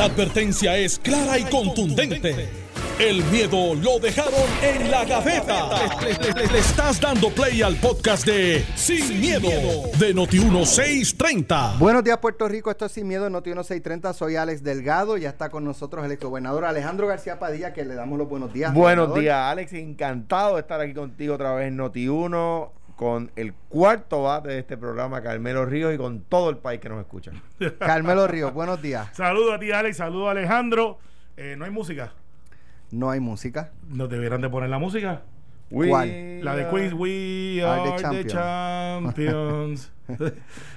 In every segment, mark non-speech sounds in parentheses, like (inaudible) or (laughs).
La advertencia es clara y contundente. El miedo lo dejaron en la gaveta. Le, le- le- le estás dando play al podcast de Sin, miedo, de Noti1630. Buenos días, Puerto Rico. Esto es Sin Miedo, Noti 1630. Soy Alex Delgado. Ya está con nosotros el exgobernador Alejandro García Padilla, que le damos los buenos días. Buenos gobernador. días, Alex. Encantado de estar aquí contigo otra vez en Noti1 con el cuarto bate de este programa, Carmelo Ríos, y con todo el país que nos escucha. (laughs) Carmelo Ríos, buenos días. Saludos a ti, Alex. Saludos a Alejandro. Eh, no hay música. No hay música. Nos debieran de poner la música. ¿Cuál? La de Queens, We Are Are, the the Champions. (laughs)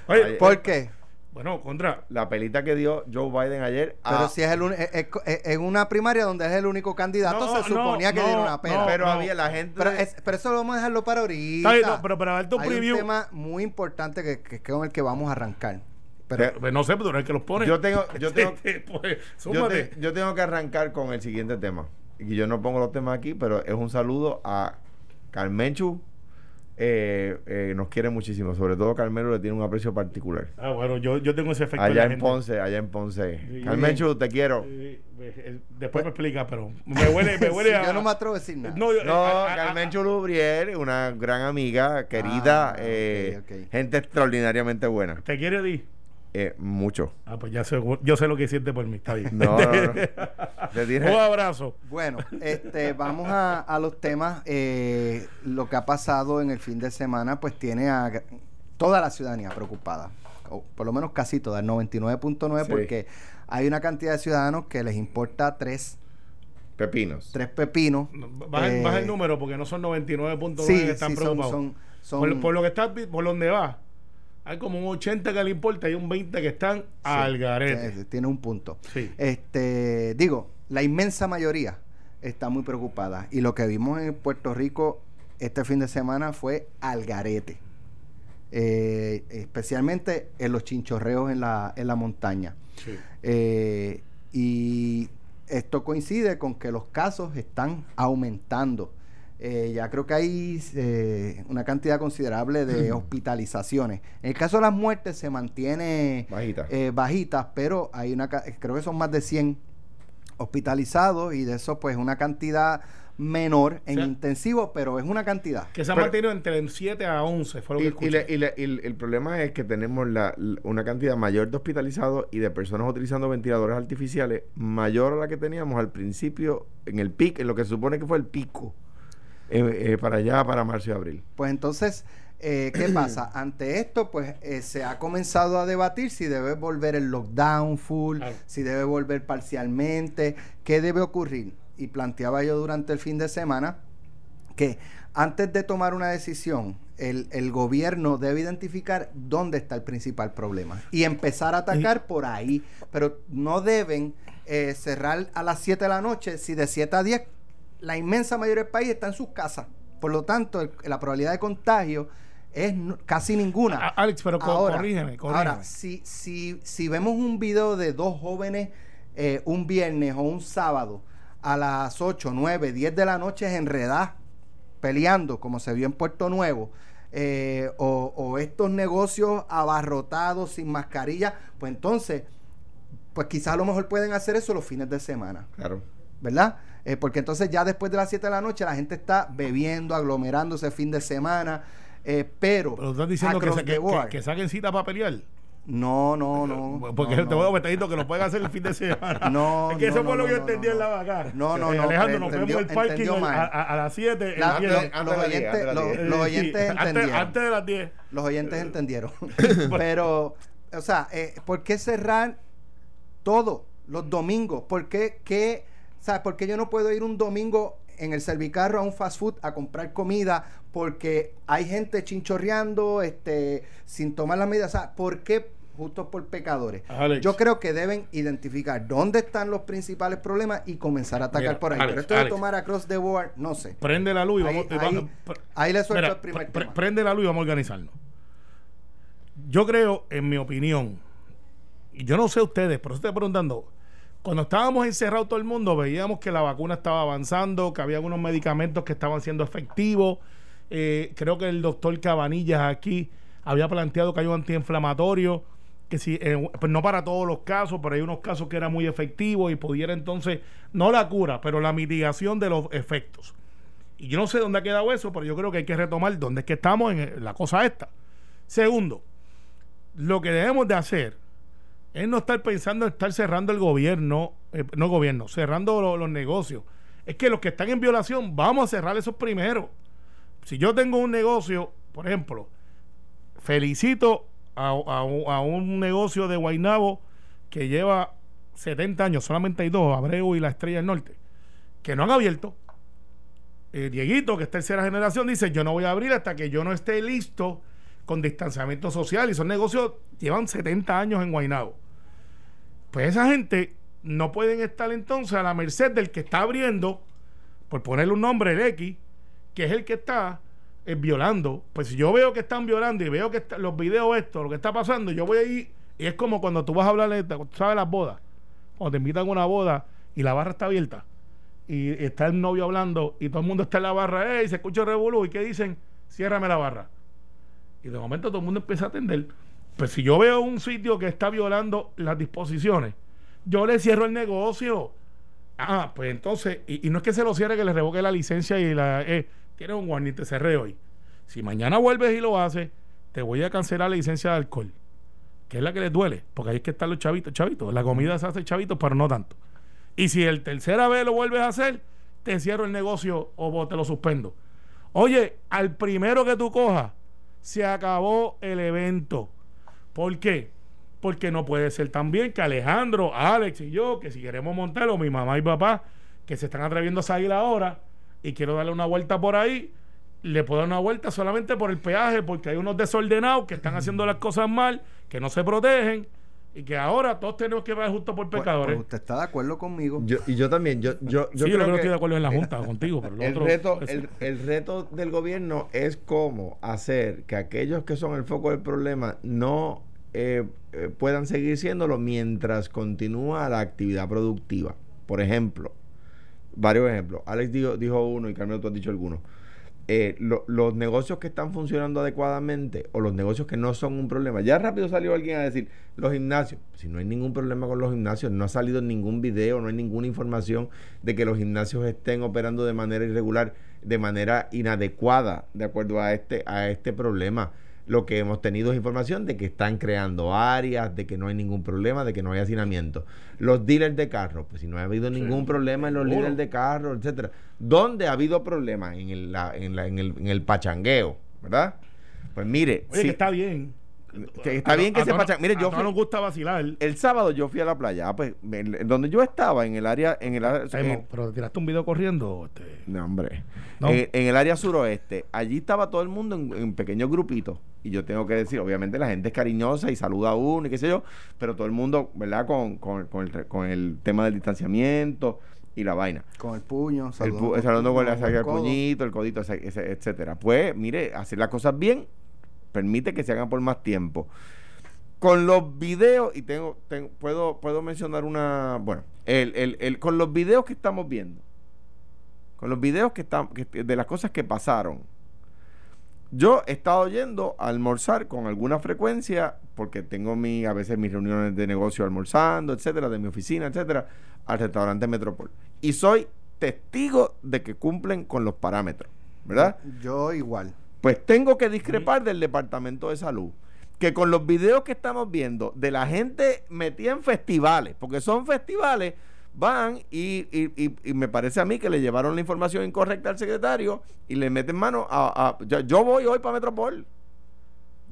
Oye, ¿Por qué? Bueno, contra. La pelita que dio Joe Biden ayer. Pero si es, el uni- es, es- es una primaria donde es el único candidato, No, se suponía no, que no, diera una pena. no, pero no. había la gente. pero, es- pero eso lo vamos a dejarlo para ahorita. Bien, pero para darte un Hay preview. un tema muy importante que, que, que con el que vamos a arrancar. Pero, Pues no sé, pero tú eres el que los pone. yo tengo, yo (laughs) tengo, pues, yo, te- yo tengo que arrancar con el siguiente tema. Y yo no pongo los temas aquí, pero es un saludo a Carmenchu. Eh, eh, nos quiere muchísimo, sobre todo Carmelo le tiene un aprecio particular. Ah, bueno, yo, yo tengo ese efecto. Allá la en gente. Ponce, allá en Ponce. Sí. Carmenchu, te quiero. Eh, eh, Después me explica, pero me huele, me huele (laughs) Sí, a. yo no me atrevo a decir nada. No, yo- No, a- a- a- Carmen Chulubriel, una gran amiga, querida, Ah, eh, ok, ok. gente extraordinariamente buena. ¿Te quiere di? Eh, mucho. Ah, pues ya sé, yo sé lo que siente por mí, está bien. No, no, no. (laughs) Un abrazo. Bueno, este, vamos a, a los temas. Eh, lo que ha pasado en el fin de semana, pues tiene a toda la ciudadanía preocupada. O por lo menos casi toda, el 99.9, Sí. porque hay una cantidad de ciudadanos que les importa tres, Pepinos. tres pepinos. Baja, el- Eh, baja el número porque no son 99.9 Sí, que están sí, son, preocupados. son, son- por, por lo que está, por donde va, hay como un 80 que le importa y un 20 que están al garete. tiene un punto. Sí. Este, digo, la inmensa mayoría está muy preocupada. Y lo que vimos en Puerto Rico este fin de semana fue al garete. Eh, especialmente en los chinchorreos en la, en la montaña. Sí. Eh, y esto coincide con que los casos están aumentando. Eh, ya creo que hay eh, una cantidad considerable de (clears throat) hospitalizaciones. En el caso de las muertes se mantiene Bajita. eh, bajitas, pero hay una ca- creo que son más de 100 hospitalizados y de eso pues una cantidad menor en O sea, intensivo, pero es una cantidad. Que se ha mantenido entre 7 a 11, fue lo que Y, y escuché. le- y le- y el, el problema es que tenemos la- la- una cantidad mayor de hospitalizados y de personas utilizando ventiladores artificiales mayor a la que teníamos al principio en el pic, en lo que se supone que fue el pico eh, eh, para allá, para marzo y abril. Pues entonces, eh, ¿qué (clears throat) pasa? Ante esto, pues eh, se ha comenzado a debatir si debe volver el lockdown full, si debe volver parcialmente, qué debe ocurrir. Y planteaba yo durante el fin de semana que antes de tomar una decisión, el, el gobierno debe identificar dónde está el principal problema y empezar a atacar por ahí, pero no deben eh, cerrar a las 7 de la noche si de 7 a 10 la inmensa mayoría del país está en sus casas. Por lo tanto, el- la probabilidad de contagio es no- casi ninguna. A- Alex, pero co- corrígeme, corrígeme. Ahora, si, si, si vemos un video de dos jóvenes eh, un viernes o un sábado a las 8, 9, 10 de la noche enredadas peleando, como se vio en Puerto Nuevo, eh, o, o estos negocios abarrotados sin mascarilla, pues entonces, pues quizás a lo mejor pueden hacer eso los fines de semana. Claro. ¿verdad? Eh, porque entonces ya después de las 7 de la noche la gente está bebiendo, aglomerándose fin de semana, eh, pero... Pero estás diciendo que, que, que- que saquen cita para pelear. No, no, no. Porque no, te voy a meter que lo pueden hacer el fin de semana. (laughs) No, (laughs) Es que eso fue no, lo que yo entendí en la vaca. No, no, Eh, no, Alejandro, nos vemos el parking el- a, a- a las 7. La- los oyentes, los- oyentes entendieron. antes de las 10. Los oyentes entendieron. (laughs) Pero, o sea, eh, ¿por qué cerrar todo los domingos? ¿Por qué, qué, ¿sabes? ¿Por qué yo no puedo ir un domingo en el servicarro a un fast food a comprar comida? Porque hay gente chinchorreando, este, sin tomar las medidas. Sea, ¿por qué? Justo por pecadores. Alex. Yo creo que deben identificar dónde están los principales problemas y comenzar a atacar Mira, por ahí. Alex, Pero esto de tomar across the board, no sé. Prende la luz y vamos. ahí- vamos- pr- ahí le suelto Mira, el primer pr- tema. Prende la luz y vamos a organizarnos. Yo creo, en mi opinión, y yo no sé ustedes, pero estoy preguntando. Cuando estábamos encerrados todo el mundo, veíamos que la vacuna estaba avanzando, que había algunos medicamentos que estaban siendo efectivos. Eh, creo que el doctor Cabanillas aquí había planteado que hay un antiinflamatorio que si, eh, pues no para todos los casos, pero hay unos casos que era muy efectivo y pudiera entonces, no la cura, pero la mitigación de los efectos. Y yo no sé dónde ha quedado eso, pero yo creo que hay que retomar dónde es que estamos en la cosa esta. Segundo, lo que debemos de hacer es no estar pensando en estar cerrando el gobierno, eh, no gobierno, cerrando los negocios. Es que los que están en violación, vamos a cerrar esos primeros. Si yo tengo un negocio, por ejemplo, felicito a, un negocio de Guainabo que lleva 70 años, solamente hay dos, Abreu y la Estrella del Norte, que no han abierto. Eh, Dieguito, que es tercera generación, dice, yo no voy a abrir hasta que yo no esté listo con distanciamiento social. Y esos negocios llevan 70 años en Guainabo. Pues esa gente no pueden estar entonces a la merced del que está abriendo, por ponerle un nombre, el X, que es el que está es violando. Pues si yo veo que están violando y veo que los videos, esto, lo que está pasando, yo voy ahí. Y es como cuando tú vas a hablar, ¿sabes las bodas? Cuando te invitan a una boda y la barra está abierta y está el novio hablando y todo el mundo está en la barra, y se escucha el revolú! ¿Y qué dicen? Ciérrame la barra. Y de momento todo el mundo empieza a atender. Pues si yo veo un sitio que está violando las disposiciones, yo le cierro el negocio. Ah, pues entonces, y, no es que se lo cierre, que le revoque la licencia y la. Eh, un warning, te cerré hoy. Si mañana vuelves y lo haces, te voy a cancelar la licencia de alcohol, que es la que les duele, porque ahí es que están los chavitos, chavitos. La comida se hace chavitos, pero no tanto. Y si el tercera vez lo vuelves a hacer, te cierro el negocio o te lo suspendo. Oye, al primero que tú cojas, se acabó el evento. ¿Por qué? Porque no puede ser también que Alejandro, Alex y yo, que si queremos montarlo, mi mamá y papá, que se están atreviendo a salir ahora, y quiero darle una vuelta por ahí, le puedo dar una vuelta solamente por el peaje, porque hay unos desordenados que están haciendo las cosas mal, que no se protegen y que ahora todos tenemos que ver justo por pues, pecadores. Pues, usted está de acuerdo conmigo. y yo también. Yo, yo, yo, sí, creo yo que estoy de acuerdo en la Junta (laughs) contigo. Pero el, reto, el, reto del gobierno es cómo hacer que aquellos que son el foco del problema no eh, eh, puedan seguir siéndolo mientras continúa la actividad productiva. Por ejemplo, varios ejemplos. Alex dijo, dijo uno y Carmelo tú has dicho alguno. Eh, los negocios que están funcionando adecuadamente o los negocios que no son un problema. Ya rápido salió alguien a decir, los gimnasios, si no hay ningún problema con los gimnasios, no ha salido ningún video, no hay ninguna información de que los gimnasios estén operando de manera irregular, de manera inadecuada, de acuerdo a este, a este problema lo que hemos tenido es información de que están creando áreas, de que no hay ningún problema, de que no hay hacinamiento. Los dealers de carros, pues si no ha habido ningún problema en los dealers de carros, etcétera. ¿Dónde ha habido problemas? En el, en, la, en, el, en el pachangueo, ¿verdad? Pues mire. Oye, que está bien. Está bien que se pachangueo. Mire, yo. No nos gusta vacilar. El sábado yo fui a la playa. Ah, pues, donde yo estaba, en el área. En el área pero tiraste un video corriendo. Este. No, hombre. En, el área suroeste. Allí estaba todo el mundo en, en pequeños grupitos y yo tengo que decir, obviamente la gente es cariñosa y saluda a uno y qué sé yo, pero todo el mundo, ¿verdad? Con, con, con, el, con el tema del distanciamiento y la vaina. Con el puño, saludando, el, saludando con, el, puñito, el codito, etcétera. Pues, mire, hacer las cosas bien permite que se hagan por más tiempo. Con los videos, y tengo, tengo puedo, puedo mencionar una, bueno, el, el, el, con los videos que estamos viendo, con los videos que están, de las cosas que pasaron, yo he estado yendo a almorzar con alguna frecuencia, porque tengo mi, a veces mis reuniones de negocio almorzando, etcétera, de mi oficina, etcétera, al restaurante Metropol. Y soy testigo de que cumplen con los parámetros, ¿verdad? Yo igual. Pues tengo que discrepar del Departamento de Salud. Que con los videos que estamos viendo de la gente metida en festivales, porque son festivales van y, y, me parece a mí que le llevaron la información incorrecta al secretario y le meten mano a... yo, voy hoy para Metropol.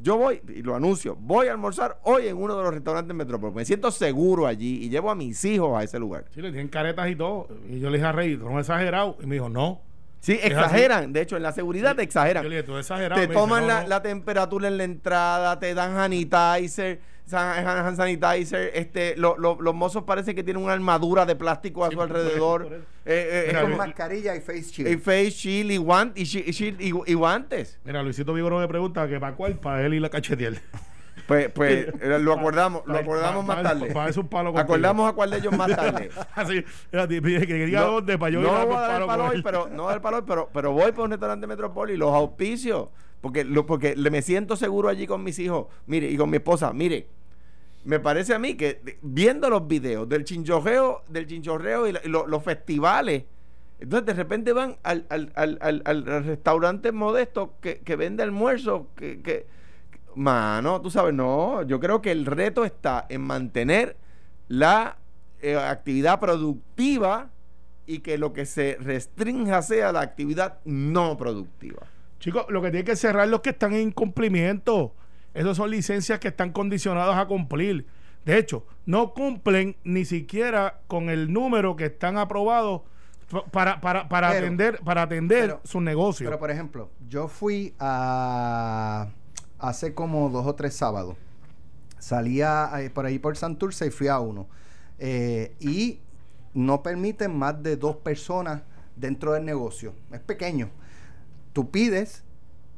Yo voy, y lo anuncio, voy a almorzar hoy en uno de los restaurantes Metropol. Me siento seguro allí y llevo a mis hijos a ese lugar. Sí, le tienen caretas y todo. Y yo le dije a Rey, ¿no exagerado? Y me dijo, no. Sí, exageran. De hecho, en la seguridad te exageran. Te toman la, la, temperatura en la entrada, te dan sanitizer hand sanitizer, este, los mozos parecen que tienen una armadura de plástico a su alrededor. Eh, eh, con mascarilla y face shield. Y face shield y, y, guantes. Mira, Luisito Vigoro me pregunta que para cuál, para él y la cachetiel. Pues, pues (laughs) eh, lo acordamos, lo acordamos más tarde. Para un palo Acordamos a cuál de ellos más (laughs) tarde. Así, que diga dónde para yo no voy a dar palo hoy, pero no el palo hoy, pero, pero voy para un restaurante Metropol y los auspicios porque, lo, porque me siento seguro allí con mis hijos, mire, y con mi esposa, mire, me parece a mí que viendo los videos del chinchorreo, del chinchorreo y, la- y lo- los festivales, entonces de repente van al, al, al, al- al restaurante modesto que, que vende almuerzo, que, que, mano, tú sabes, no, yo creo que el reto está en mantener la eh, actividad productiva y que lo que se restrinja sea la actividad no productiva. Chicos, lo que tiene que cerrar los que están en incumplimiento. Esas son licencias que están condicionadas a cumplir. De hecho, no cumplen ni siquiera con el número que están aprobados pa- para, para, para Pero- atender, para atender pero- sus negocios. Pero por ejemplo, yo fui a hace como dos o tres sábados. Salía eh, por ahí por Santurce y fui a uno. Eh, y no permiten más de dos personas dentro del negocio. Es pequeño. Tú pides,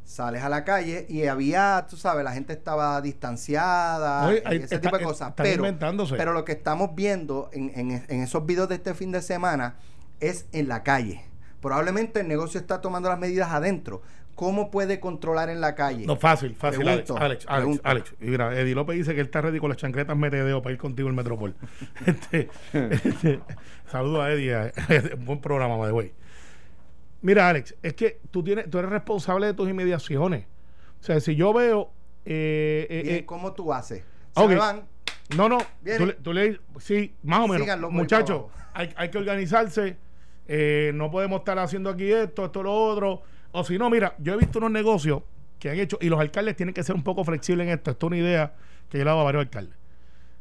sales a la calle y había, tú sabes, la gente estaba distanciada Oye, ahí ese está- tipo de cosas. están Pero, inventándose. pero lo que estamos viendo en, en- en esos videos de este fin de semana es en la calle. Probablemente el negocio está tomando las medidas adentro. ¿Cómo puede controlar en la calle? No, fácil, fácil, Pregunto, Alex. Alex, Alex. Alex. Y mira, Eddie López dice que él está ready con las chancletas metedeo para ir contigo al Metropol. (laughs) este, este, saludo a Eddie. a- buen programa, by the way. Mira, Alex, es que tú, tienes, tú eres responsable de tus inmediaciones. O sea, si yo veo... eh, eh, Bien, eh, ¿Cómo tú haces? Se ok. me van. no, no, tú, le- tú le sí, más o menos. Muchachos, hay, hay que organizarse. eh, no podemos estar haciendo aquí esto, esto, lo otro. O si no, mira, yo he visto unos negocios que han hecho, y los alcaldes tienen que ser un poco flexibles en esto. Esto es una idea que yo le dado a varios alcaldes.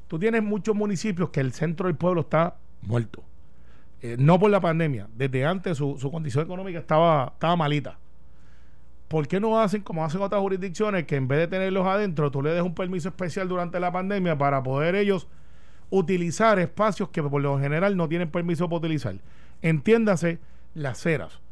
Tú tienes muchos municipios que el centro del pueblo está muerto. Eh, no por la pandemia, desde antes su, su condición económica estaba, estaba malita. ¿Por qué no hacen como hacen otras jurisdicciones que en vez de tenerlos adentro, tú le des un permiso especial durante la pandemia para poder ellos utilizar espacios que por lo general no tienen permiso para utilizar? Entiéndase las ceras.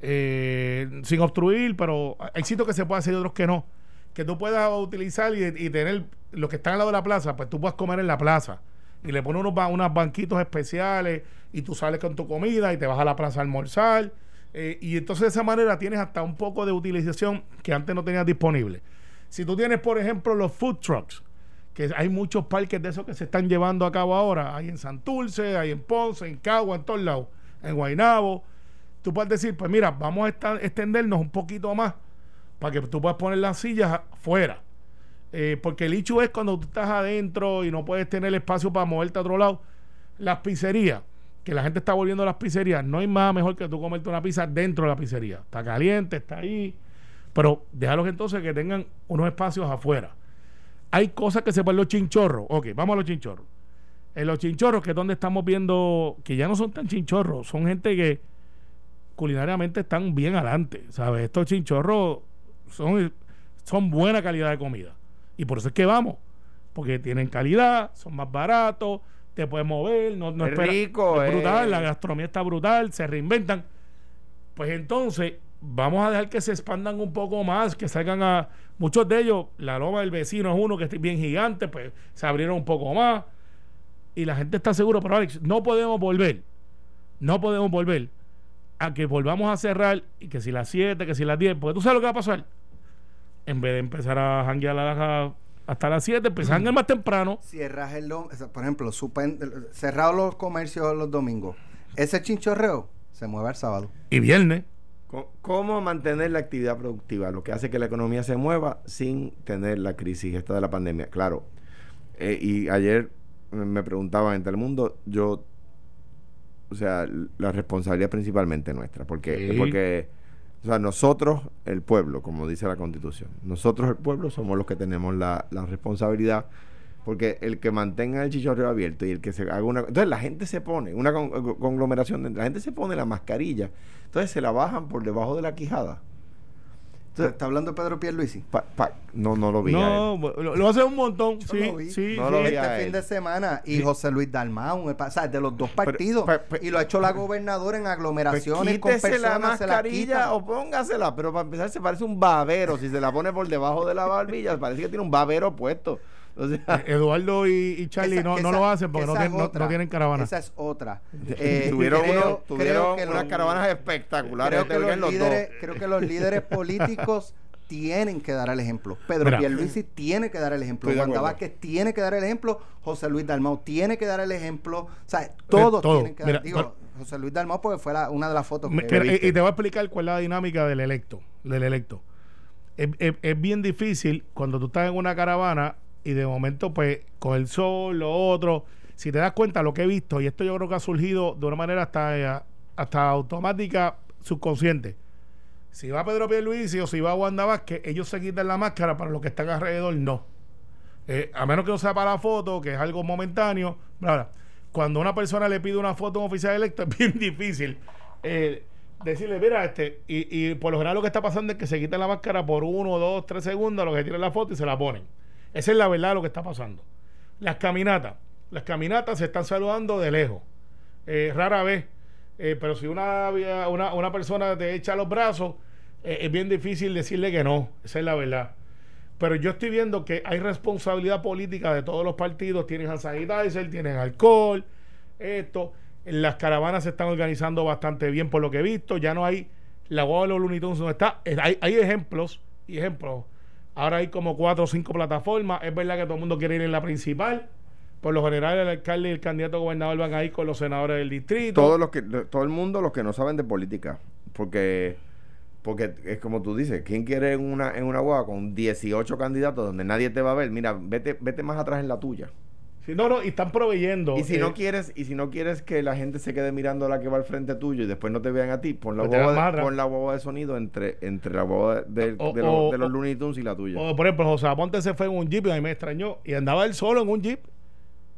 Eh, sin obstruir, pero hay sitios que se puede hacer y otros que no. Que tú puedas utilizar y, tener lo que está al lado de la plaza, pues tú puedas comer en la plaza. Y le pones unos, unos banquitos especiales y tú sales con tu comida y te vas a la plaza a almorzar. Eh, y entonces de esa manera tienes hasta un poco de utilización que antes no tenías disponible. Si tú tienes, por ejemplo, los food trucks, que hay muchos parques de esos que se están llevando a cabo ahora. Hay en Santurce, hay en Ponce, en Cagua, en todos lados, en Guaynabo. Tú puedes decir, pues mira, vamos a esta- extendernos un poquito más para que tú puedas poner las sillas afuera. Eh, porque el hecho es cuando tú estás adentro y no puedes tener espacio para moverte a otro lado. Las pizzerías, que la gente está volviendo a las pizzerías, no hay más mejor que tú comerte una pizza dentro de la pizzería. Está caliente, está ahí. Pero déjalos entonces que tengan unos espacios afuera. Hay cosas que se pueden los chinchorros. Ok, vamos a los chinchorros. En los chinchorros, que es donde estamos viendo que ya no son tan chinchorros, son gente que culinariamente están bien adelante. ¿Sabes? Estos chinchorros son, son buena calidad de comida. Y por eso es que vamos. Porque tienen calidad, son más baratos, te puedes mover, no, no Es espera- rico, es brutal, eh. la gastronomía está brutal, se reinventan. Pues entonces, vamos a dejar que se expandan un poco más, que salgan a. Muchos de ellos, la loma del vecino es uno que es bien gigante, pues se abrieron un poco más. Y la gente está segura, pero Alex, no podemos volver. No podemos volver a que volvamos a cerrar y que si las 7, que si las 10, porque tú sabes lo que va a pasar. En vez de empezar a janguear a la- hasta las 7, empezar a janguear más temprano. Cierras el por ejemplo, cerrados los comercios los domingos. Ese chinchorreo se mueve el sábado. Y viernes. ¿Cómo mantener la actividad productiva? Lo que hace que la economía se mueva sin tener la crisis esta de la pandemia. Claro. eh, y ayer me- me preguntaban en Telemundo, yo, o sea, la responsabilidad principalmente nuestra, porque, Sí. porque, o sea, nosotros, el pueblo, como dice la Constitución, nosotros, el pueblo, somos los que tenemos la, la responsabilidad, porque el que mantenga el chichorreo abierto y el que se haga una... Entonces la gente se pone, una con- conglomeración, de- la gente se pone la mascarilla, entonces se la bajan por debajo de la quijada. ¿Está hablando Pedro Pierluisi? pa- pa- no, no lo vi. a él. No, lo, lo hace un montón. Yo sí, lo vi. sí, No sí. lo vi. este fin de semana y Sí. José Luis Dalmau, el pa- o sea, de los dos partidos. pero- pero- y lo ha hecho la gobernadora en Pues aglomeraciones con personas, la se la mascarilla o póngasela, pero para empezar se parece un babero. Si se la pone por debajo de la barbilla, parece que tiene un babero puesto. O sea, Eduardo y, y Charlie Esa- no, no esa- lo hacen porque no tienen, no- otra. no tienen caravana. Esa es otra. Eh, tuvieron creo- tuvieron unas los- caravanas espectaculares. Creo que, los líderes, creo que los líderes (laughs) políticos tienen que dar el ejemplo. Pedro Mira. Pierluisi tiene que dar el ejemplo. Wanda. Vázquez tiene que dar el ejemplo. José Luis Dalmau tiene que dar el ejemplo. O sea, todos todo. tienen que dar. Mira, Digo, José Luis Dalmau porque fue la- una de las fotos que Mira, y, viste. y te voy a explicar cuál es la dinámica del electo. Del electo. Es, es- es bien difícil cuando tú estás en una caravana y de momento, pues, con el sol, lo otro. Si te das cuenta, lo que he visto, y esto yo creo que ha surgido de una manera hasta, eh, hasta automática, subconsciente. Si va Pedro Pierluisi o si va Wanda Vázquez, ellos se quitan la máscara, para los que están alrededor, no. Eh, a menos que no sea para la foto, que es algo momentáneo. Ahora, cuando una persona le pide una foto a un oficial electo, (laughs) es bien difícil eh, decirle, mira, este, y, y por lo general lo que está pasando es que se quitan la máscara por uno, dos, tres segundos, a lo que tiran la foto y se la ponen. Esa es la verdad de lo que está pasando. Las caminatas. Las caminatas se están saludando de lejos. Eh, rara vez. Eh, pero si una, una, una persona te echa los brazos, eh, es bien difícil decirle que no. Esa es la verdad. Pero yo estoy viendo que hay responsabilidad política de todos los partidos. Tienen hand sanitizer, tienen alcohol, esto. Las caravanas se están organizando bastante bien por lo que he visto. Ya no hay la guagua de los Looney Tunes no está. Hay, hay ejemplos y ejemplos. Ahora hay como cuatro o cinco plataformas. Es verdad que todo el mundo quiere ir en la principal. Por lo general, el alcalde y el candidato a gobernador van a ir con los senadores del distrito. Todos los que, todo el mundo, los que no saben de política. Porque, porque es como tú dices, ¿quién quiere en una, en una guagua con 18 candidatos donde nadie te va a ver? Mira, vete, vete más atrás en la tuya. Sí, no, no, y están proveyendo. Y si eh, no quieres, y si no quieres que la gente se quede mirando a la que va al frente tuyo y después no te vean a ti, pon la Pues guagua, de, pon la guagua de sonido entre, entre la guagua de, de- O- de los, de los Looney Tunes y la tuya. O, por ejemplo, José Aponte se fue en un jeep y a mí me extrañó. Y andaba él solo en un jeep.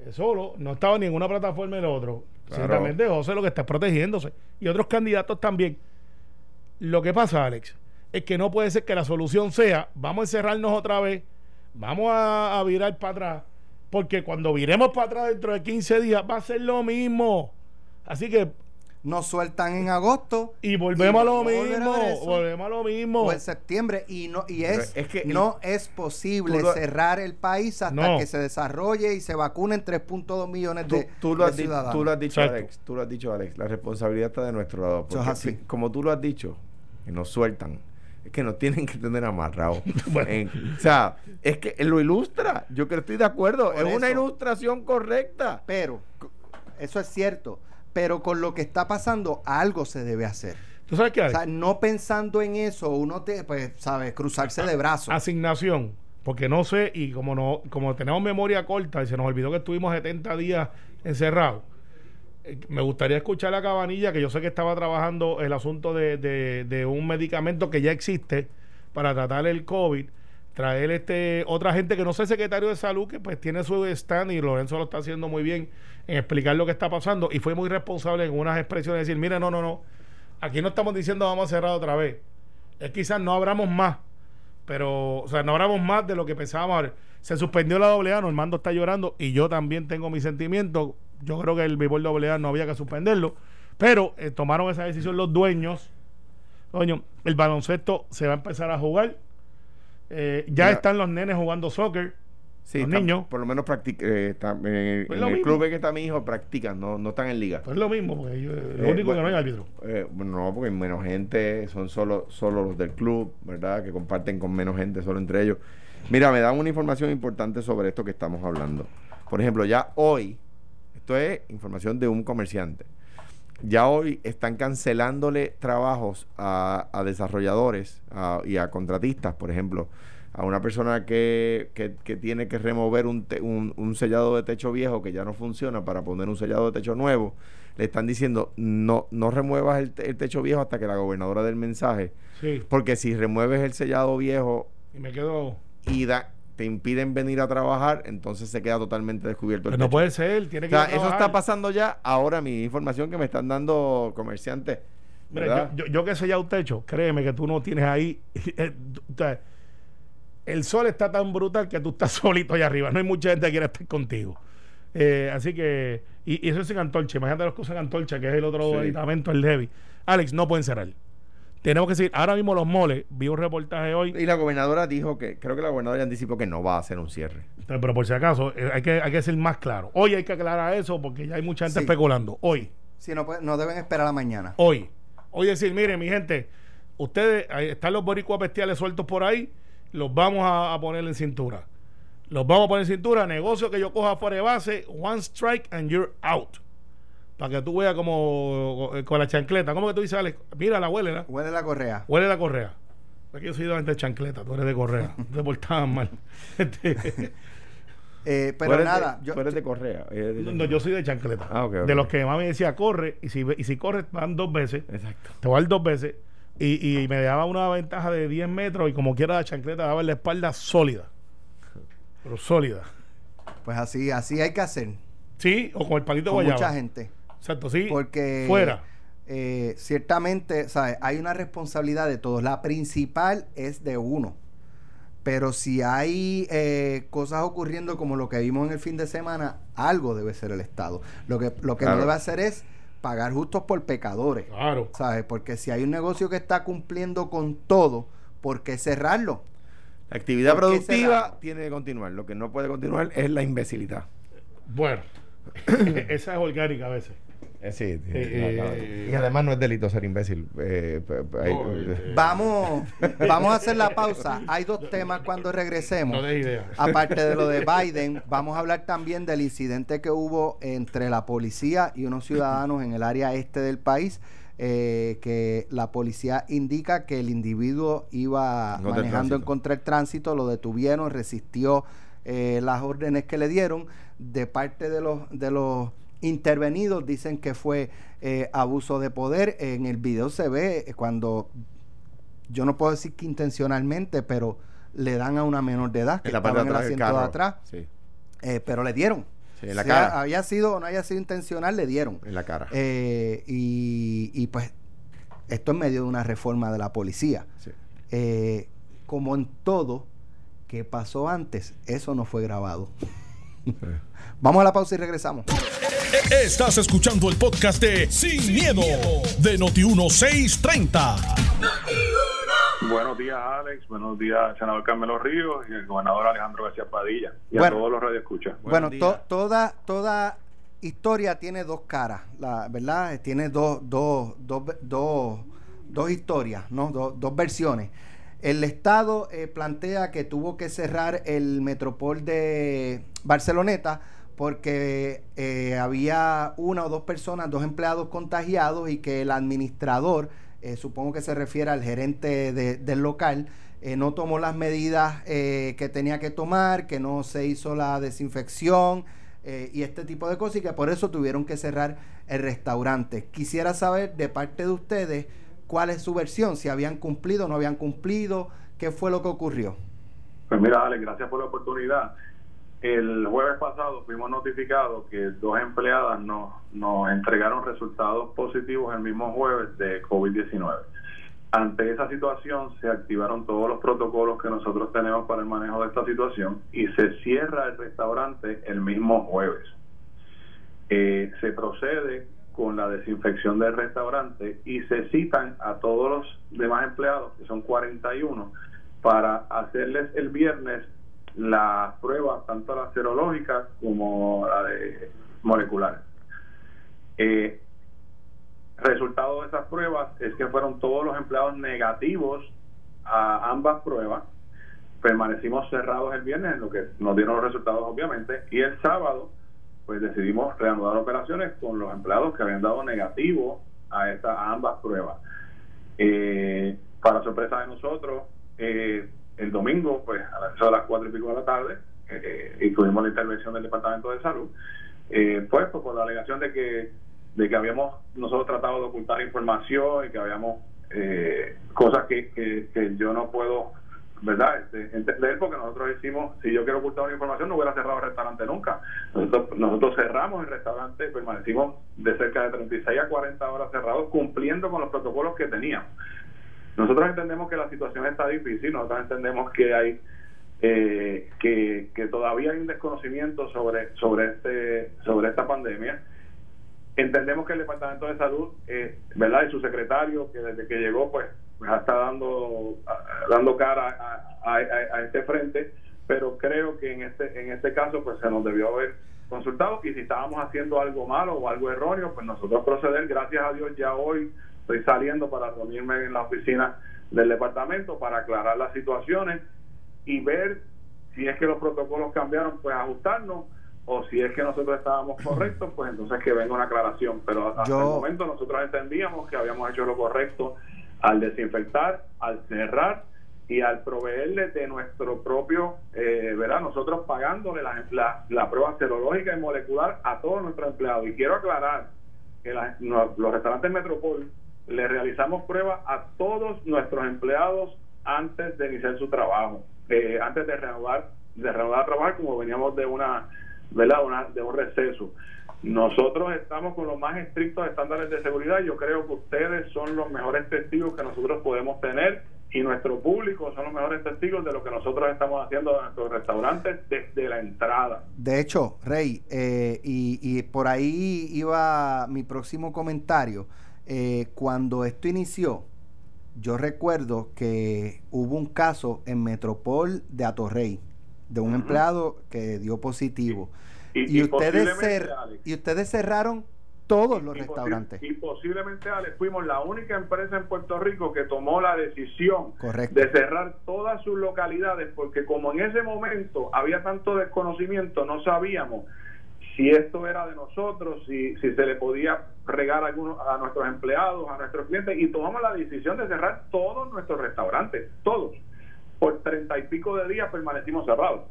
Él solo. No estaba ni en una plataforma ni en el otro. Claro. Ciertamente José lo que está es protegiéndose. Y otros candidatos también. Lo que pasa, Alex, es que no puede ser que la solución sea vamos a encerrarnos otra vez, vamos a, a virar para atrás. Porque cuando viremos para atrás dentro de 15 días va a ser lo mismo. Así que, Nos sueltan en agosto. y volvemos a lo a mismo. volvemos a lo mismo. O en septiembre y no y es, Pero es que- no es posible Tú lo- cerrar el país hasta No. que se desarrolle y se vacunen 3.2 millones Tú, de, tú lo de has di- ciudadanos. tú lo has dicho, Exacto. Alex. Tú lo has dicho, Alex. La responsabilidad está de nuestro lado. Es Porque, así. como tú lo has dicho, que nos sueltan. Es que nos tienen que tener amarrados. (laughs) Bueno. En- o sea, es que lo ilustra. Yo que estoy de acuerdo. Por es una ilustración correcta. Pero eso es cierto, pero con lo que está pasando algo se debe hacer. ¿Tú sabes qué, O Alex? sea, no pensando en eso, uno te pues sabes, cruzarse de brazos. asignación, porque no sé, y como no, como tenemos memoria corta y se nos olvidó que estuvimos 70 días encerrados, me gustaría escuchar a Cabanilla, que yo sé que estaba trabajando el asunto de, de- un medicamento que ya existe para tratar el COVID, traer este otra gente que no sé, secretario de salud, que pues tiene su stand y Lorenzo lo está haciendo muy bien en explicar lo que está pasando y fue muy responsable en unas expresiones de decir, mire, no, no, no, aquí no estamos diciendo vamos a cerrar otra vez, es quizás no abramos más, pero, o sea, no hablamos más de lo que pensábamos. Se suspendió la AA, Normando está llorando y yo también tengo mis sentimientos. Yo creo que el béisbol AA no había que suspenderlo, pero eh, tomaron esa decisión los dueños. Coño, el baloncesto se va a empezar a jugar. Eh, ya Ya. están los nenes jugando soccer. Sí, Los niños. Por lo menos practic- eh, el- Pues en lo el mismo. club en que está mi hijo practican, no, no están en liga. Pues es lo mismo, porque yo- lo Eh, único que no hay árbitro. eh, no, porque hay menos gente, son solo, solo los del club, ¿verdad? Que comparten con menos gente, solo entre ellos. Mira, me dan una información importante sobre esto que estamos hablando. Por ejemplo, ya hoy, esto es información de un comerciante, ya hoy están cancelándole trabajos a, a desarrolladores a- y a contratistas, por ejemplo, a una persona que, que- que tiene que remover un, te- un- un sellado de techo viejo que ya no funciona para poner un sellado de techo nuevo, le están diciendo no, no remuevas el, te- el techo viejo hasta que la gobernadora dé el mensaje, Sí. porque si remueves el sellado viejo Y me quedo. y da, te impiden venir a trabajar, entonces se queda totalmente descubierto el Pues no puede ser, tiene O que ir sea, a eso está pasando ya ahora, mi información que me están dando comerciantes. Mira, yo, yo, yo que he sellado un techo, créeme que tú no tienes ahí. (laughs) eh, o el sol está tan brutal que tú estás (laughs) solito allá arriba. No hay mucha gente que quiera estar contigo. Eh, así que, y, y eso es sin antorcha. Imagínate los que usan antorcha, que es el otro Sí. aditamento, el heavy. Alex, no pueden cerrar. Tenemos que seguir. Ahora mismo los moles, vi un reportaje hoy, Y la gobernadora dijo que, creo que la gobernadora ya anticipó que no va a hacer un cierre. pero por si acaso, eh, hay, que, hay que ser más claro. Hoy hay que aclarar eso porque ya hay mucha gente Sí. especulando. Hoy. Si no, pues, no deben esperar a la mañana. hoy. Hoy decir, mire, mi gente, ustedes, ahí están los boricuas bestiales sueltos por ahí, los vamos a, a poner en cintura. Los vamos a poner en cintura, negocio que yo coja fuera de base, one strike and you're out. Para que tú veas como con la chancleta. ¿Cómo que tú dices, Alex? Mira, la huele, ¿no? Huele la correa. Huele la correa. Aquí yo soy de chancleta, tú eres de correa. (laughs) te portaban mal. Este, (laughs) Eh, pero eres nada, de, yo, tú eres de correa. eres de- no, yo soy de chancleta. Ah. De los que mami decía, corre, y si, y si corres, van dos veces. Exacto. Te voy a dar dos veces. Y, y me daba una ventaja de 10 metros y como quiera la chancleta daba en la espalda sólida. Pero sólida. pues así, así hay que hacer. Sí, o con el palito de Con guayaba. mucha gente. Exacto, sí. Porque Fuera. eh, ciertamente, ¿sabes? Hay una responsabilidad de todos. La principal es de uno. Pero si hay eh, cosas ocurriendo como lo que vimos en el fin de semana, algo debe ser el Estado. Lo que, lo que Claro. no debe hacer es pagar justos por pecadores. Claro. ¿Sabes? Porque si hay un negocio que está cumpliendo con todo, ¿por qué cerrarlo? La actividad ¿Por qué productiva cerrarlo? tiene que continuar. Lo que no puede continuar es la imbecilidad. Bueno. (coughs) Esa es orgánica a veces. Eh, sí, sí, Eh, no, no. eh, y además no es delito ser imbécil. Eh, hay- Vamos, vamos a hacer la pausa. Hay dos temas cuando regresemos. No idea. Aparte de lo de Biden, vamos a hablar también del incidente que hubo entre la policía y unos ciudadanos en el área este del país, eh, que la policía indica que el individuo iba manejando en tránsito. contra del tránsito, lo detuvieron, resistió eh, las órdenes que le dieron. De parte de los, de los intervenidos dicen que fue eh, abuso de poder. En el video se ve eh, cuando, yo no puedo decir que intencionalmente, pero le dan a una menor de edad que en la estaba en el asiento de atrás, Sí, eh, pero le dieron. sí, en la Sea cara. Había sido o no haya sido intencional, le dieron. En la cara. Eh, y, y, pues esto en medio de una reforma de la policía. Sí. Como en todo que pasó antes, eso no fue grabado. (laughs) Vamos a la pausa y regresamos. Estás escuchando el podcast de Sin, miedo, de Noti1630. Buenos días, Alex. Buenos días, senador Carmelo Ríos y el gobernador Alejandro García Padilla. Y Bueno. a todos los radioescuchas. Bueno, Buenos días. to- toda, toda historia tiene dos caras, la, ¿verdad? Tiene dos, dos, dos, dos, dos historias, ¿no? Do- dos versiones. El Estado eh, plantea que tuvo que cerrar el Metropol de Barceloneta porque eh, había una o dos personas, dos empleados contagiados y que el administrador, eh, supongo que se refiere al gerente de- del local, no tomó las medidas que tenía que tomar, que no se hizo la desinfección y este tipo de cosas y que por eso tuvieron que cerrar el restaurante. Quisiera saber de parte de ustedes cuál es su versión, si habían cumplido o no habían cumplido, qué fue lo que ocurrió. Pues mira, Alex, gracias por la oportunidad. El jueves pasado fuimos notificados que dos empleadas nos, nos entregaron resultados positivos el mismo jueves de COVID-19. Ante esa situación se activaron todos los protocolos que nosotros tenemos para el manejo de esta situación y se cierra el restaurante el mismo jueves. Eh, se procede con la desinfección del restaurante y se citan a todos los demás empleados, que son 41, para hacerles el viernes las pruebas, tanto las serológicas como la de moleculares. Eh, resultado de esas pruebas es que fueron todos los empleados negativos a ambas pruebas. Permanecimos cerrados el viernes, en lo que nos dieron los resultados, obviamente, y el sábado, pues decidimos reanudar operaciones con los empleados que habían dado negativo a, esta, a ambas pruebas. Eh, para sorpresa de nosotros, eh, el domingo, pues a las, a las cuatro y pico de la tarde, eh, y tuvimos la intervención del Departamento de Salud, eh, pues, pues por la alegación de que de que habíamos nosotros tratado de ocultar información y que habíamos eh, cosas que, que, que yo no puedo verdad este, entender porque nosotros decimos si yo quiero ocultar una información no hubiera cerrado el restaurante nunca. Nosotros, nosotros cerramos el restaurante permanecimos de cerca de 36 a 40 horas cerrados cumpliendo con los protocolos que teníamos. Nosotros entendemos que la situación está difícil nosotros entendemos que hay eh, que, que todavía hay un desconocimiento sobre sobre este sobre esta pandemia. Entendemos que el departamento de salud eh, verdad y su secretario que desde que llegó pues, pues está dando dando cara a, a- a- a este frente pero creo que en este en este caso pues se nos debió haber consultado y si estábamos haciendo algo malo o algo erróneo pues nosotros proceder gracias a Dios ya hoy estoy saliendo para reunirme en la oficina del departamento para aclarar las situaciones y ver si es que los protocolos cambiaron, pues ajustarnos o si es que nosotros estábamos (clears throat) correctos, pues entonces que venga una aclaración. Pero hasta el momento nosotros entendíamos que habíamos hecho lo correcto al desinfectar, al cerrar y al proveerle de nuestro propio, eh, ¿verdad? Nosotros pagándole la, la, prueba serológica y molecular a todos nuestros empleados. Y quiero aclarar que los restaurantes Metropol le realizamos pruebas a todos nuestros empleados antes de iniciar su trabajo, eh, antes de renovar, de renovar a trabajar como veníamos de una, ¿verdad? Una, de un receso. Nosotros estamos con los más estrictos estándares de seguridad. Yo creo que ustedes son los mejores testigos que nosotros podemos tener y nuestro público son los mejores testigos de lo que nosotros estamos haciendo en nuestros restaurantes desde la entrada. De hecho, Rey, eh, y, por ahí iba mi próximo comentario. Eh, cuando esto inició, yo recuerdo que hubo un caso en Metropol de Atorrey, de un empleado que dio positivo. Y, ustedes, y ustedes cerraron todos los restaurantes. Y posiblemente, Ale, fuimos la única empresa en Puerto Rico que tomó la decisión de cerrar todas sus localidades, porque como en ese momento había tanto desconocimiento, no sabíamos si esto era de nosotros, si, si se le podía regar a, algunos, a nuestros empleados, a nuestros clientes, y tomamos la decisión de cerrar todos nuestros restaurantes, todos. Por treinta y pico de días permanecimos cerrados.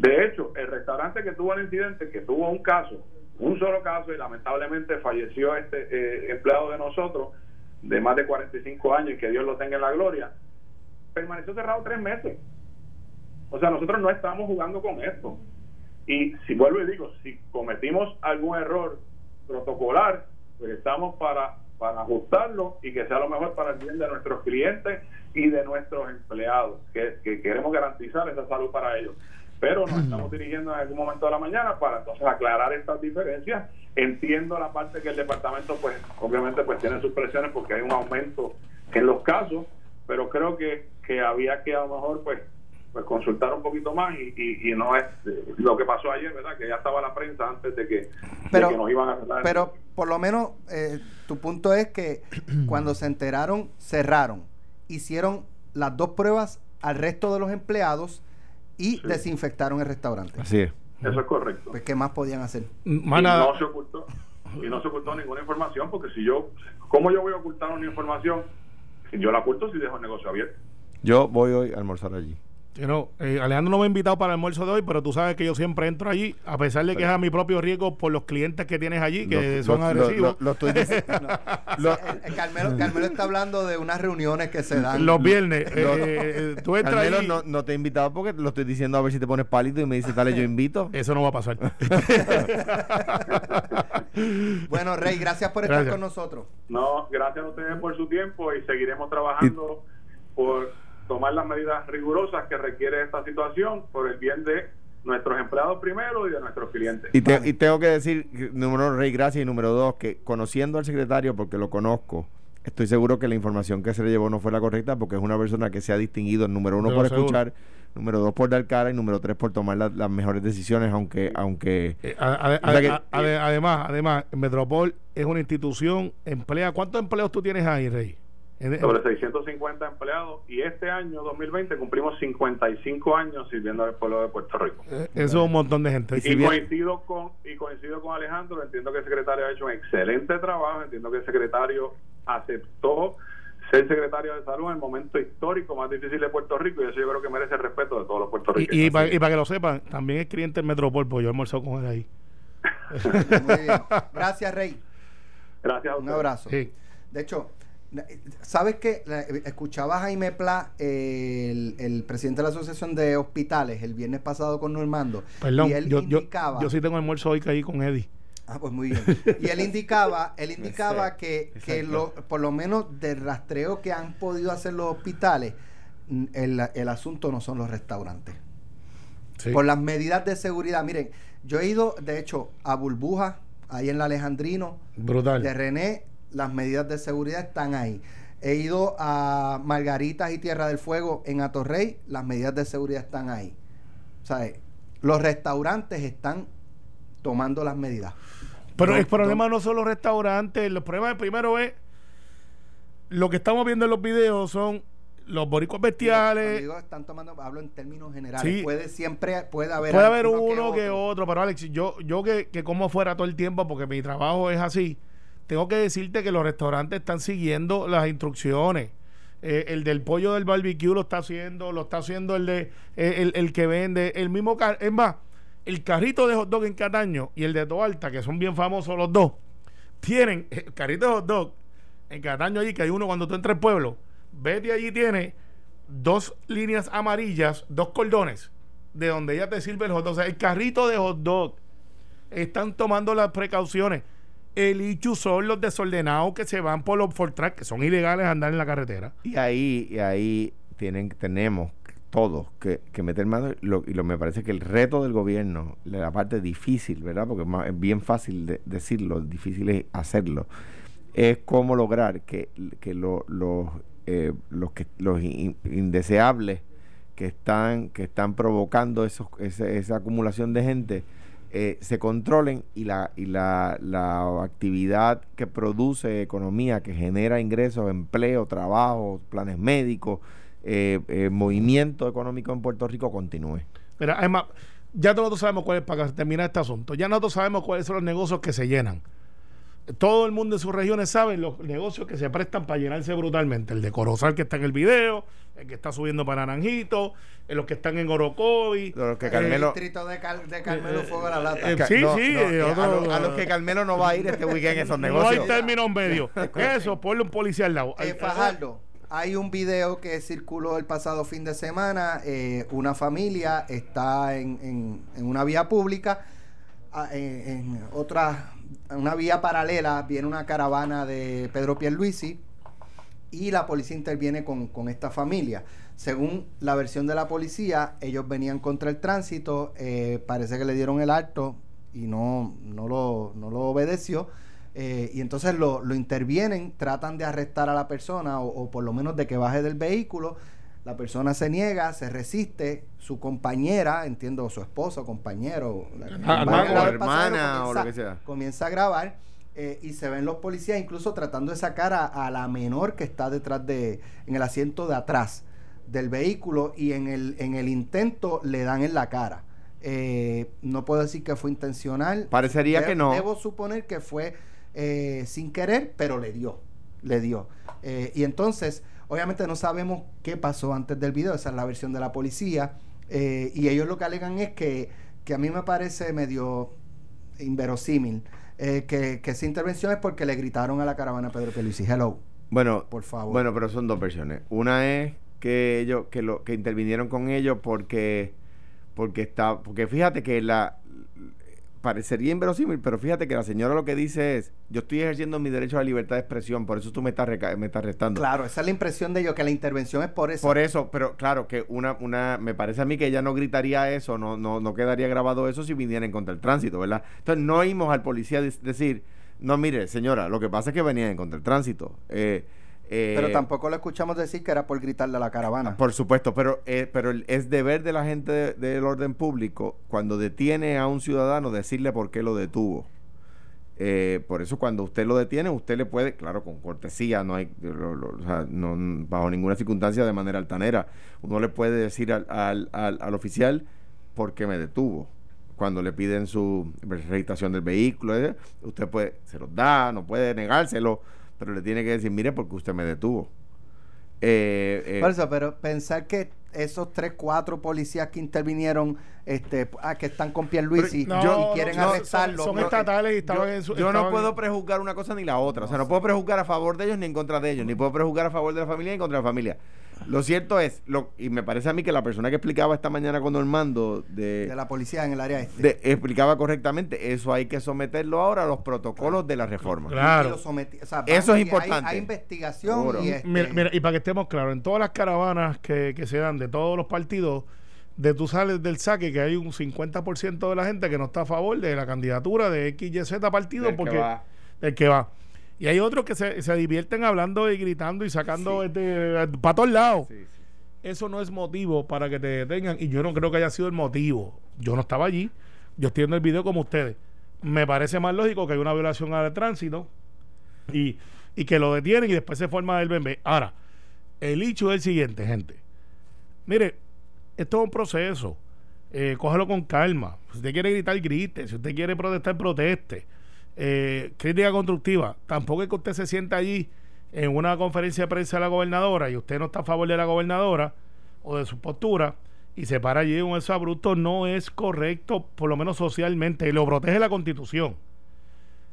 De hecho, el restaurante que tuvo el incidente, que tuvo un caso, un solo caso y lamentablemente falleció este eh, empleado de nosotros de más de 45 años y que Dios lo tenga en la gloria, permaneció cerrado tres meses. O sea, nosotros no estamos jugando con esto. Y si vuelvo y digo, si cometimos algún error protocolar, pues estamos para, para ajustarlo y que sea lo mejor para el bien de nuestros clientes y de nuestros empleados, que, que queremos garantizar esa salud para ellos pero nos estamos dirigiendo en algún momento de la mañana para entonces aclarar estas diferencias. Entiendo la parte que el departamento, pues, obviamente, pues tiene sus presiones porque hay un aumento en los casos, pero creo que, que había que a lo mejor, pues, pues consultar un poquito más y, no es eh, lo que pasó ayer, ¿verdad? Que ya estaba la prensa antes de que, pero, nos iban a cerrar. Pero por lo menos eh, tu punto es que (clears throat) cuando se enteraron, cerraron, hicieron las dos pruebas al resto de los empleados y desinfectaron el restaurante. Así es. Eso es correcto. Pues, ¿qué más podían hacer? Y no se ocultó, y no se ocultó ninguna información, porque si yo, ¿cómo yo voy a ocultar una información? Si yo la oculto si dejo el negocio abierto. Yo voy hoy a almorzar allí. Eh, Alejandro no me ha invitado para el almuerzo de hoy, pero tú sabes que yo siempre entro allí, a pesar de que es a mi propio riesgo por los clientes que tienes allí, que son agresivos. Lo, estoy diciendo. (laughs) Carmelo, está hablando de unas reuniones que se dan. Los viernes. Eh, eh, tú entras Carmelo no, no, te he invitado porque lo estoy diciendo a ver si te pones pálido y me dice, dale, yo invito. (laughs) Eso no va a pasar. (laughs) bueno, Rey, gracias por estar con nosotros. No, gracias a ustedes por su tiempo y seguiremos trabajando por tomar las medidas rigurosas que requiere esta situación por el bien de nuestros empleados primero y de nuestros clientes. Y, tengo que decir, número uno, Rey, gracias, y número dos, que conociendo al secretario, porque lo conozco, estoy seguro que la información que se le llevó no fue la correcta, porque es una persona que se ha distinguido, número uno, por escuchar, número dos, por dar cara, y número tres, por tomar las mejores decisiones, aunque... aunque eh, además, además, Metropol es una institución, emplea... ¿Cuántos empleos tú tienes ahí, Rey? Sobre 650 empleados y este año 2020 cumplimos 55 años sirviendo al pueblo de Puerto Rico. Eh, eso es un montón de gente. Y, coincido con y coincido con Alejandro, entiendo que el secretario ha hecho un excelente trabajo, entiendo que el secretario aceptó ser secretario de salud en el momento histórico más difícil de Puerto Rico y eso yo creo que merece el respeto de todos los puertorriqueños. Y, y, para, que lo sepan, también es cliente del Metropol, porque yo he almorzado con él ahí. Muy bien. Gracias, Rey. Gracias. A un abrazo. De hecho, ¿Sabes qué? Escuchaba a Jaime Pla, el, presidente de la Asociación de Hospitales, el viernes pasado con Normando. Perdón, y él yo, indicaba, yo, sí tengo almuerzo hoy ahí con Eddie. Ah, pues muy bien. Y él indicaba, él (laughs) indicaba que, que lo, por lo menos del rastreo que han podido hacer los hospitales, el, el asunto no son los restaurantes. Por las medidas de seguridad. Miren, yo he ido, de hecho, a Burbuja, ahí en la Alejandrino, Brutal. de René, las medidas de seguridad están ahí. He ido a Margaritas y Tierra del Fuego en Atorrey, las medidas de seguridad están ahí. Los restaurantes están tomando las medidas. Pero el problema no son los restaurantes, el problema primero es lo que estamos viendo en los videos son los boricuas bestiales. Digo, están tomando, hablo en términos generales. Puede siempre, puede haber, puede haber uno, que, otro. pero Alex, yo, yo que, que como fuera todo el tiempo, porque mi trabajo es así, tengo que decirte que los restaurantes están siguiendo las instrucciones. Eh, el del pollo del barbecue lo está haciendo, lo está haciendo el de eh, el, que vende, el mismo es más, el carrito de hot dog en Cataño y el de Toalta, que son bien famosos los dos, tienen (laughs) el carrito de hot dog en Cataño allí, que hay uno cuando tú entras al pueblo, vete allí tiene dos líneas amarillas, dos cordones, de donde ella te sirve el hot dog. O sea, el carrito de hot dog están tomando las precauciones. El ICHU son los desordenados que se van por los for track, que son ilegales andar en la carretera. Y ahí, y ahí tienen, tenemos todos que, meter mano. Lo, y lo me parece que el reto del gobierno, la parte difícil, ¿verdad? Porque es, bien fácil de decirlo, difícil es hacerlo, es cómo lograr que, que los, eh, los, que, los indeseables que están, que están provocando esos, esa acumulación de gente eh, se controlen y, la, y la, la, actividad que produce economía, que genera ingresos, empleo, trabajo, planes médicos, eh, eh, movimiento económico en Puerto Rico continúe. Mira, además, ya nosotros sabemos cuál es para terminar este asunto. Ya nosotros sabemos cuáles son los negocios que se llenan. Todo el mundo en sus regiones sabe los negocios que se prestan para llenarse brutalmente. El de Corozal que está en el video, el que está subiendo para Naranjito, eh, los que están en Orocovi. Los que Carmelo, el distrito de, Carmelo Fuego a la Lata. Eh, sí, sí. a, los que Carmelo no va a ir este weekend esos negocios. No hay término en medio. (laughs) Eso, ponle un policía al lado. Eh, Fajardo, hay un video que circuló el pasado fin de semana. una familia está en, en, una vía pública, ah, en, en otra una vía paralela viene una caravana de Pedro Pierluisi y la policía interviene con, esta familia. Según la versión de la policía, ellos venían contra el tránsito, eh, parece que le dieron el alto y no, no, lo, no lo obedeció. Eh, y entonces lo, lo, intervienen, tratan de arrestar a la persona o, por lo menos de que baje del vehículo la persona se niega, se resiste, su compañera, entiendo, su esposo, compañero, ah, o hermana o lo que sea, comienza a grabar eh, y se ven los policías incluso tratando de sacar a, la menor que está detrás de, en el asiento de atrás del vehículo y en el, en el intento le dan en la cara. Eh, no puedo decir que fue intencional. Parecería que no. Debo suponer que fue eh, sin querer, pero le dio, le dio. y entonces Obviamente no sabemos qué pasó antes del video, esa es la versión de la policía. Eh, y ellos lo que alegan es que, que a mí me parece medio inverosímil eh, que, que, esa intervención es porque le gritaron a la caravana Pedro Pelusi, hello. Bueno, por favor. Bueno, pero son dos versiones. Una es que ellos, que lo, que intervinieron con ellos porque, porque está, porque fíjate que la, parecería inverosímil, pero fíjate que la señora lo que dice es, yo estoy ejerciendo mi derecho a la libertad de expresión, por eso tú me estás, me estás restando. Claro, esa es la impresión de ellos, que la intervención es por eso. Por eso, pero claro, que una, una, me parece a mí que ella no gritaría eso, no, no, no quedaría grabado eso si vinieran contra el tránsito, ¿verdad? Entonces no oímos al policía decir, no, mire, señora, lo que pasa es que venían contra el tránsito. Eh, pero eh, tampoco lo escuchamos decir que era por gritarle a la caravana. Por supuesto, pero, eh, pero es deber de la gente del orden público cuando detiene a un ciudadano decirle por qué lo detuvo. Eh, por eso cuando usted lo detiene, usted le puede, claro, con cortesía, no hay, o sea, no, bajo ninguna circunstancia de manera altanera, uno le puede decir al, al, al, oficial por qué me detuvo cuando le piden su registración del vehículo, usted puede, se los da, no puede negárselo, pero le tiene que decir, mire, porque usted me detuvo. Eh, eh, Por eso, pero pensar que esos tres, cuatro policías que intervinieron, este, ah, que están con Pierluisi y quieren arrestarlo. Son, estatales y estaban yo, en su, Yo no puedo prejuzgar una cosa ni la otra. o sea, no puedo prejuzgar a favor de ellos ni en contra de ellos. Ni puedo prejuzgar a favor de la familia ni en contra de la familia. Lo cierto es, lo, y me parece a mí que la persona que explicaba esta mañana con Normando de, de la policía en el área este explicaba correctamente, eso hay que someterlo ahora a los protocolos de la reforma. Claro. eso es importante. Hay, investigación. Y, este mira, y para que estemos claros, en todas las caravanas que, que se dan de todos los partidos, de tú sales del saque que hay un 50% de la gente que no está a favor de la candidatura de XYZ partido porque el que va. Y hay otros que se, se divierten hablando y gritando y sacando este, para todos lados. Eso no es motivo para que te detengan. Y yo no creo que haya sido el motivo. Yo no estaba allí. Yo estoy en el video como ustedes. Me parece más lógico que hay una violación al tránsito. Y y que lo detienen y después se forma el BMB. Ahora, el hecho es el siguiente, gente. Mire, esto es un proceso. Eh, cógelo con calma. Si usted quiere gritar, grite. Si usted quiere protestar, proteste. Eh, crítica constructiva. Tampoco es que usted se sienta allí en una conferencia de prensa de la gobernadora y usted no está a favor de la gobernadora o de su postura y se para allí con eso abrupto no es correcto, por lo menos socialmente, y lo protege la constitución.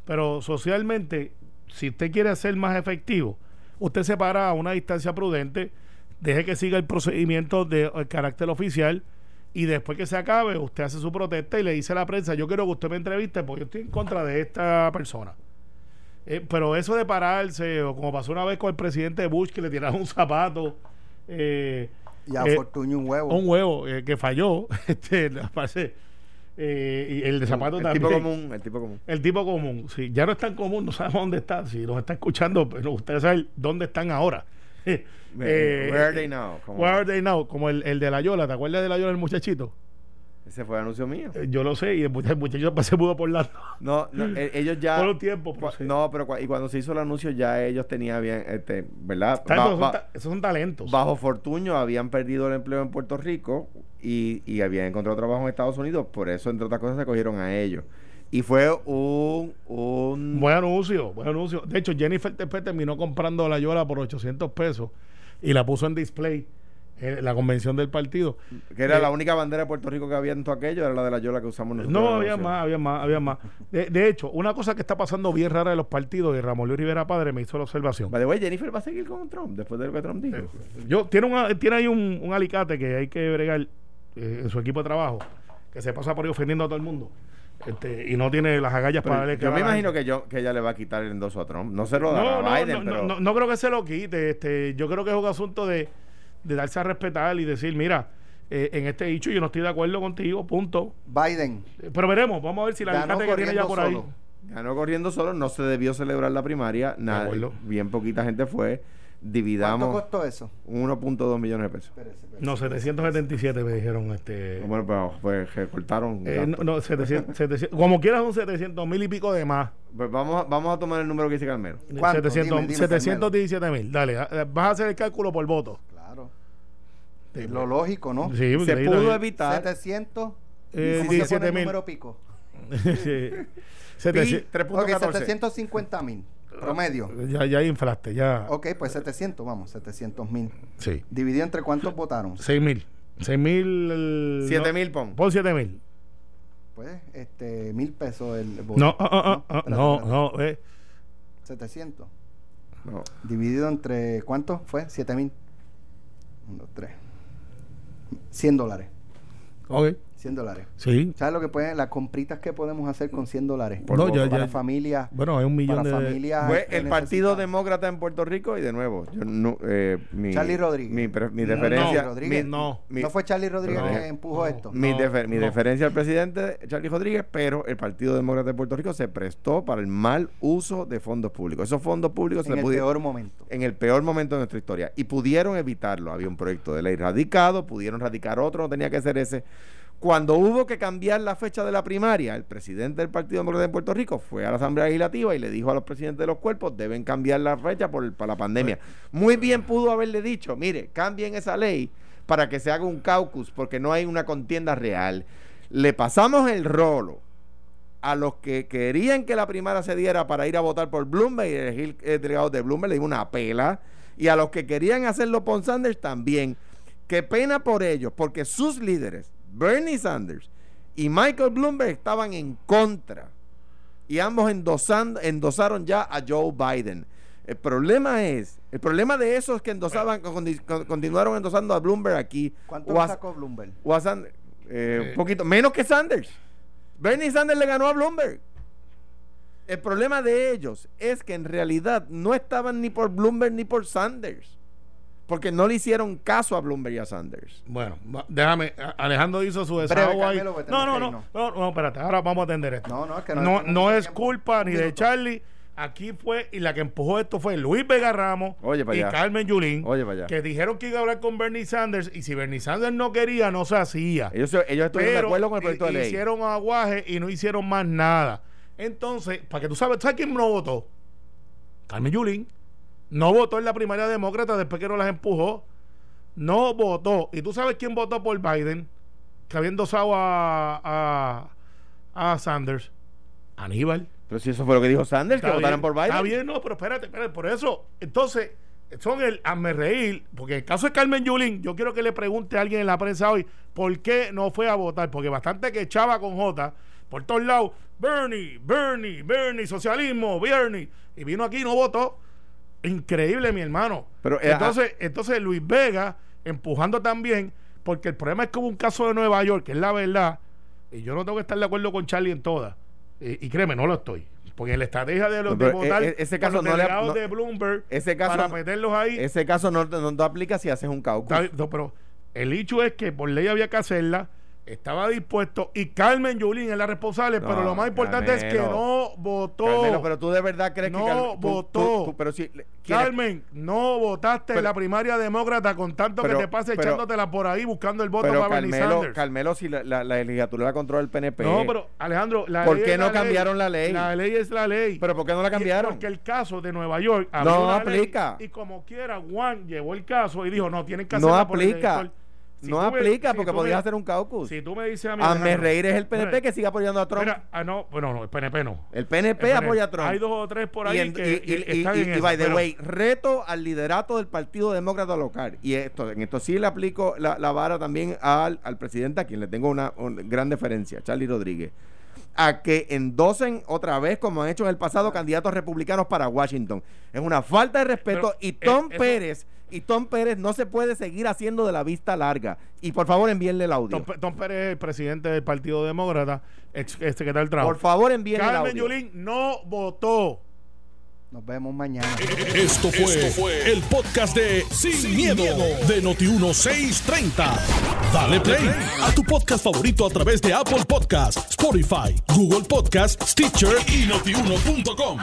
Pero socialmente, si usted quiere ser más efectivo, usted se para a una distancia prudente, deje que siga el procedimiento de carácter oficial y después que se acabe, usted hace su protesta y le dice a la prensa, yo quiero que usted me entreviste porque yo estoy en contra de esta persona. Eh, pero eso de pararse, o como pasó una vez con el presidente Bush, que le tiraron un zapato. Eh, y a eh, un huevo. Un huevo eh, que falló. (laughs) este, parece, y el de zapato el también. Tipo común, el tipo común. El tipo común, sí. Ya no es tan común, no sabemos dónde está. Si nos está escuchando, pero ustedes saben dónde están ahora. Where are they now? Where are they now? Como el, el de la Yola, ¿te acuerdas de la Yola, el muchachito? Ese fue el anuncio mío. Eh, yo lo sé, y el muchacho, se pudo por la. No, no (laughs) ellos ya. Por un tiempo. No, pero y cuando se hizo el anuncio, ya ellos tenían bien, este, ¿verdad? esos son talentos. Bajo Fortuño habían perdido el empleo en Puerto Rico y, y habían encontrado trabajo en Estados Unidos. Por eso, entre otras cosas, se cogieron a ellos. Y fue un, un... Buen anuncio, buen anuncio. De hecho, Jennifer Tepe terminó comprando la Yola por 800 pesos y la puso en display eh, la convención del partido. Que era eh, la única bandera de Puerto Rico que había en todo aquello, era la de la Yola que usamos nosotros. No, había más, había más, había más. De, hecho, una cosa que está pasando bien rara de los partidos, y Ramón Luis Rivera Padre me hizo la observación. By Jennifer va a seguir con Trump después de lo que Trump dijo. Eh, yo, tiene, una, tiene ahí un, alicate que hay que bregar en su equipo de trabajo, que se pasa por ahí ofendiendo a todo el mundo. Este, y no tiene las agallas para darle Yo me imagino que yo que ella le va a quitar el endoso a Trump. No se lo dará no, a Biden, no, no, no, creo que se lo quite. Este, yo creo que es un asunto de de darse a respetar y decir, mira, eh, en este hecho yo no estoy de acuerdo contigo, punto. Biden. Eh, pero veremos, vamos a ver si la gente que tiene ya por ahí. Ganó corriendo solo, no se debió celebrar la primaria, nada, bien poquita gente fue. Dividamos. ¿Cuánto costó eso? 1.2 millones de pesos. No, 777 me dijeron. este Bueno, pues, pues recortaron. Eh, no, 700, como quieras, son 700 mil y pico de más. Pues vamos, vamos a tomar el número que dice Carmelo. 717 mil. Dale, vas a hacer el cálculo por voto lo lógico, ¿no? Sí, se pudo evitar. 700 eh, 17 mil. número pico. (laughs) sí. (laughs) 750 mil promedio. Ya, ya inflaste, ya. Ok, pues 700, vamos, 700 mil. Sí. ¿Dividido entre cuántos votaron? 6 mil. 6 mil. 7 mil, pon. Pon 7 mil. Pues, este, mil pesos el voto. No, uh, uh, no, no, no, eh. 700. No. Dividido entre, ¿cuánto fue? 7 mil. 1, 2, 3. 100 dólares. Ok. 100 dólares. Sí. ¿Sabes lo que pueden, las compritas que podemos hacer con 100 dólares? Por no, ya, para familias. Bueno, es un millón para de. Familias Fue el Partido Demócrata en Puerto Rico y de nuevo, yo no, eh, mi, Charlie Rodríguez. Mi, mi deferencia. No, Rodríguez, no. no fue Charlie Rodríguez que empujó esto. Mi, defer, mi deferencia al presidente Charlie Rodríguez, pero el Partido Demócrata de Puerto Rico se prestó para el mal uso de fondos públicos. Esos fondos públicos en se el peor momento. En el peor momento de nuestra historia. Y pudieron evitarlo. Había un proyecto de ley radicado, pudieron radicar otro, no tenía que ser ese cuando hubo que cambiar la fecha de la primaria, el presidente del Partido Demócrata de Puerto Rico fue a la Asamblea Legislativa y le dijo a los presidentes de los cuerpos, deben cambiar la fecha por, para la pandemia. Muy bien pudo haberle dicho, mire, cambien esa ley para que se haga un caucus, porque no hay una contienda real. Le pasamos el rolo a los que querían que la primaria se diera para ir a votar por Bloomberg y elegir el delegado de Bloomberg, le dimos una pela. Y a los que querían hacerlo por Sanders también. Qué pena por ellos, porque sus líderes Bernie Sanders y Michael Bloomberg estaban en contra. Y ambos endosando, endosaron ya a Joe Biden. El problema es, el problema de esos que endosaban, continuaron endosando a Bloomberg aquí. ¿Cuánto sacó Bloomberg? O a Sanders, eh, un poquito, menos que Sanders. Bernie Sanders le ganó a Bloomberg. El problema de ellos es que en realidad no estaban ni por Bloomberg ni por Sanders porque no le hicieron caso a Bloomberg y a Sanders. Bueno, déjame, Alejandro hizo su desahogo ahí. No, no, no, no, no, espérate, ahora vamos a atender esto. No, no, es que no, no, es culpa ni de Charlie. Aquí fue, y la que empujó esto fue Luis Vega Ramos y Carmen Yulín, que dijeron que iba a hablar con Bernie Sanders, y si Bernie Sanders no quería, no se hacía. Ellos, ellos estuvieron de acuerdo con el proyecto de ley. Hicieron aguaje y no hicieron más nada. Entonces, para que tú sabes, ¿sabes quién no votó? Carmen Yulín, no votó en la primaria demócrata después que no las empujó. No votó. ¿Y tú sabes quién votó por Biden? Que había endosado a, a, a Sanders. Aníbal. Pero si eso fue lo que dijo Sanders, que votaran por Biden. Está bien, no, pero espérate, espérate. Por eso, entonces, son el hazme reír. Porque en el caso de Carmen Yulín, yo quiero que le pregunte a alguien en la prensa hoy por qué no fue a votar. Porque bastante que echaba con J por todos lados. Bernie, Bernie, Bernie, socialismo, Bernie. Y vino aquí y no votó. Increíble, mi hermano. Pero, eh, entonces, entonces Luis Vega empujando también. Porque el problema es que hubo un caso de Nueva York, que es la verdad. Y yo no tengo que estar de acuerdo con Charlie en todas. Y, y créeme, no lo estoy. Porque en la estrategia de los pero, de votar eh, eh, ese caso los no le- no- de Bloomberg ese caso para meterlos ahí. Ese caso no, no, no aplica si haces un caucus. Está pero el hecho es que por ley había que hacerla, estaba dispuesto y Carmen Yulín es la responsable, No, pero lo más importante es que no votó. Carmelo, pero tú de verdad crees No que Carmen- tú- votó. tú- tú- pero si Carmen, no votaste en la primaria demócrata con tanto pero- que te pase pero- echándotela por ahí buscando el voto para Bernie Carmelo, Sanders. Carmelo, si la, la, la legislatura la controla el PNP. no, pero Alejandro, la ¿Por ley qué no la ley. cambiaron la ley? La ley es la ley. pero ¿por qué no la cambiaron? Porque el caso de Nueva York No ley aplica. y como quiera, Juan llevó el caso y dijo, no, tienen que No hacerla por el aplica. Si no me- aplica si porque tú me- podrías hacer un caucus. Si tú me dices a mí... Hazme Alejandro, reír es el PNP mira, que sigue apoyando a Trump. mira, ah, no, bueno, no, el PNP no. el PNP El apoya a Trump. Hay dos o tres por ahí y, en- que y- y- y- están y- en y esa, by the pero- way, reto al liderato del Partido Demócrata local. Y esto, en esto sí le aplico la, la vara también al, al presidente, a quien le tengo una, una gran deferencia, Charlie Rodríguez, a que endosen otra vez, como han hecho en el pasado, candidatos republicanos para Washington. Es una falta de respeto Pero, y Tom Pérez. Y Tom Pérez no se puede seguir haciendo de la vista larga. Y por favor envíenle el audio. Tom, Tom Pérez es el presidente del Partido Demócrata, ex, ex secretario del Trabajo. Por favor envíenle el Carmen audio. Yulín no votó. Nos vemos mañana. Esto fue, el podcast de Sin, miedo, de Noti1630. Dale play a tu podcast favorito a través de Apple Podcasts, Spotify, Google Podcasts, Stitcher y notiuno.com.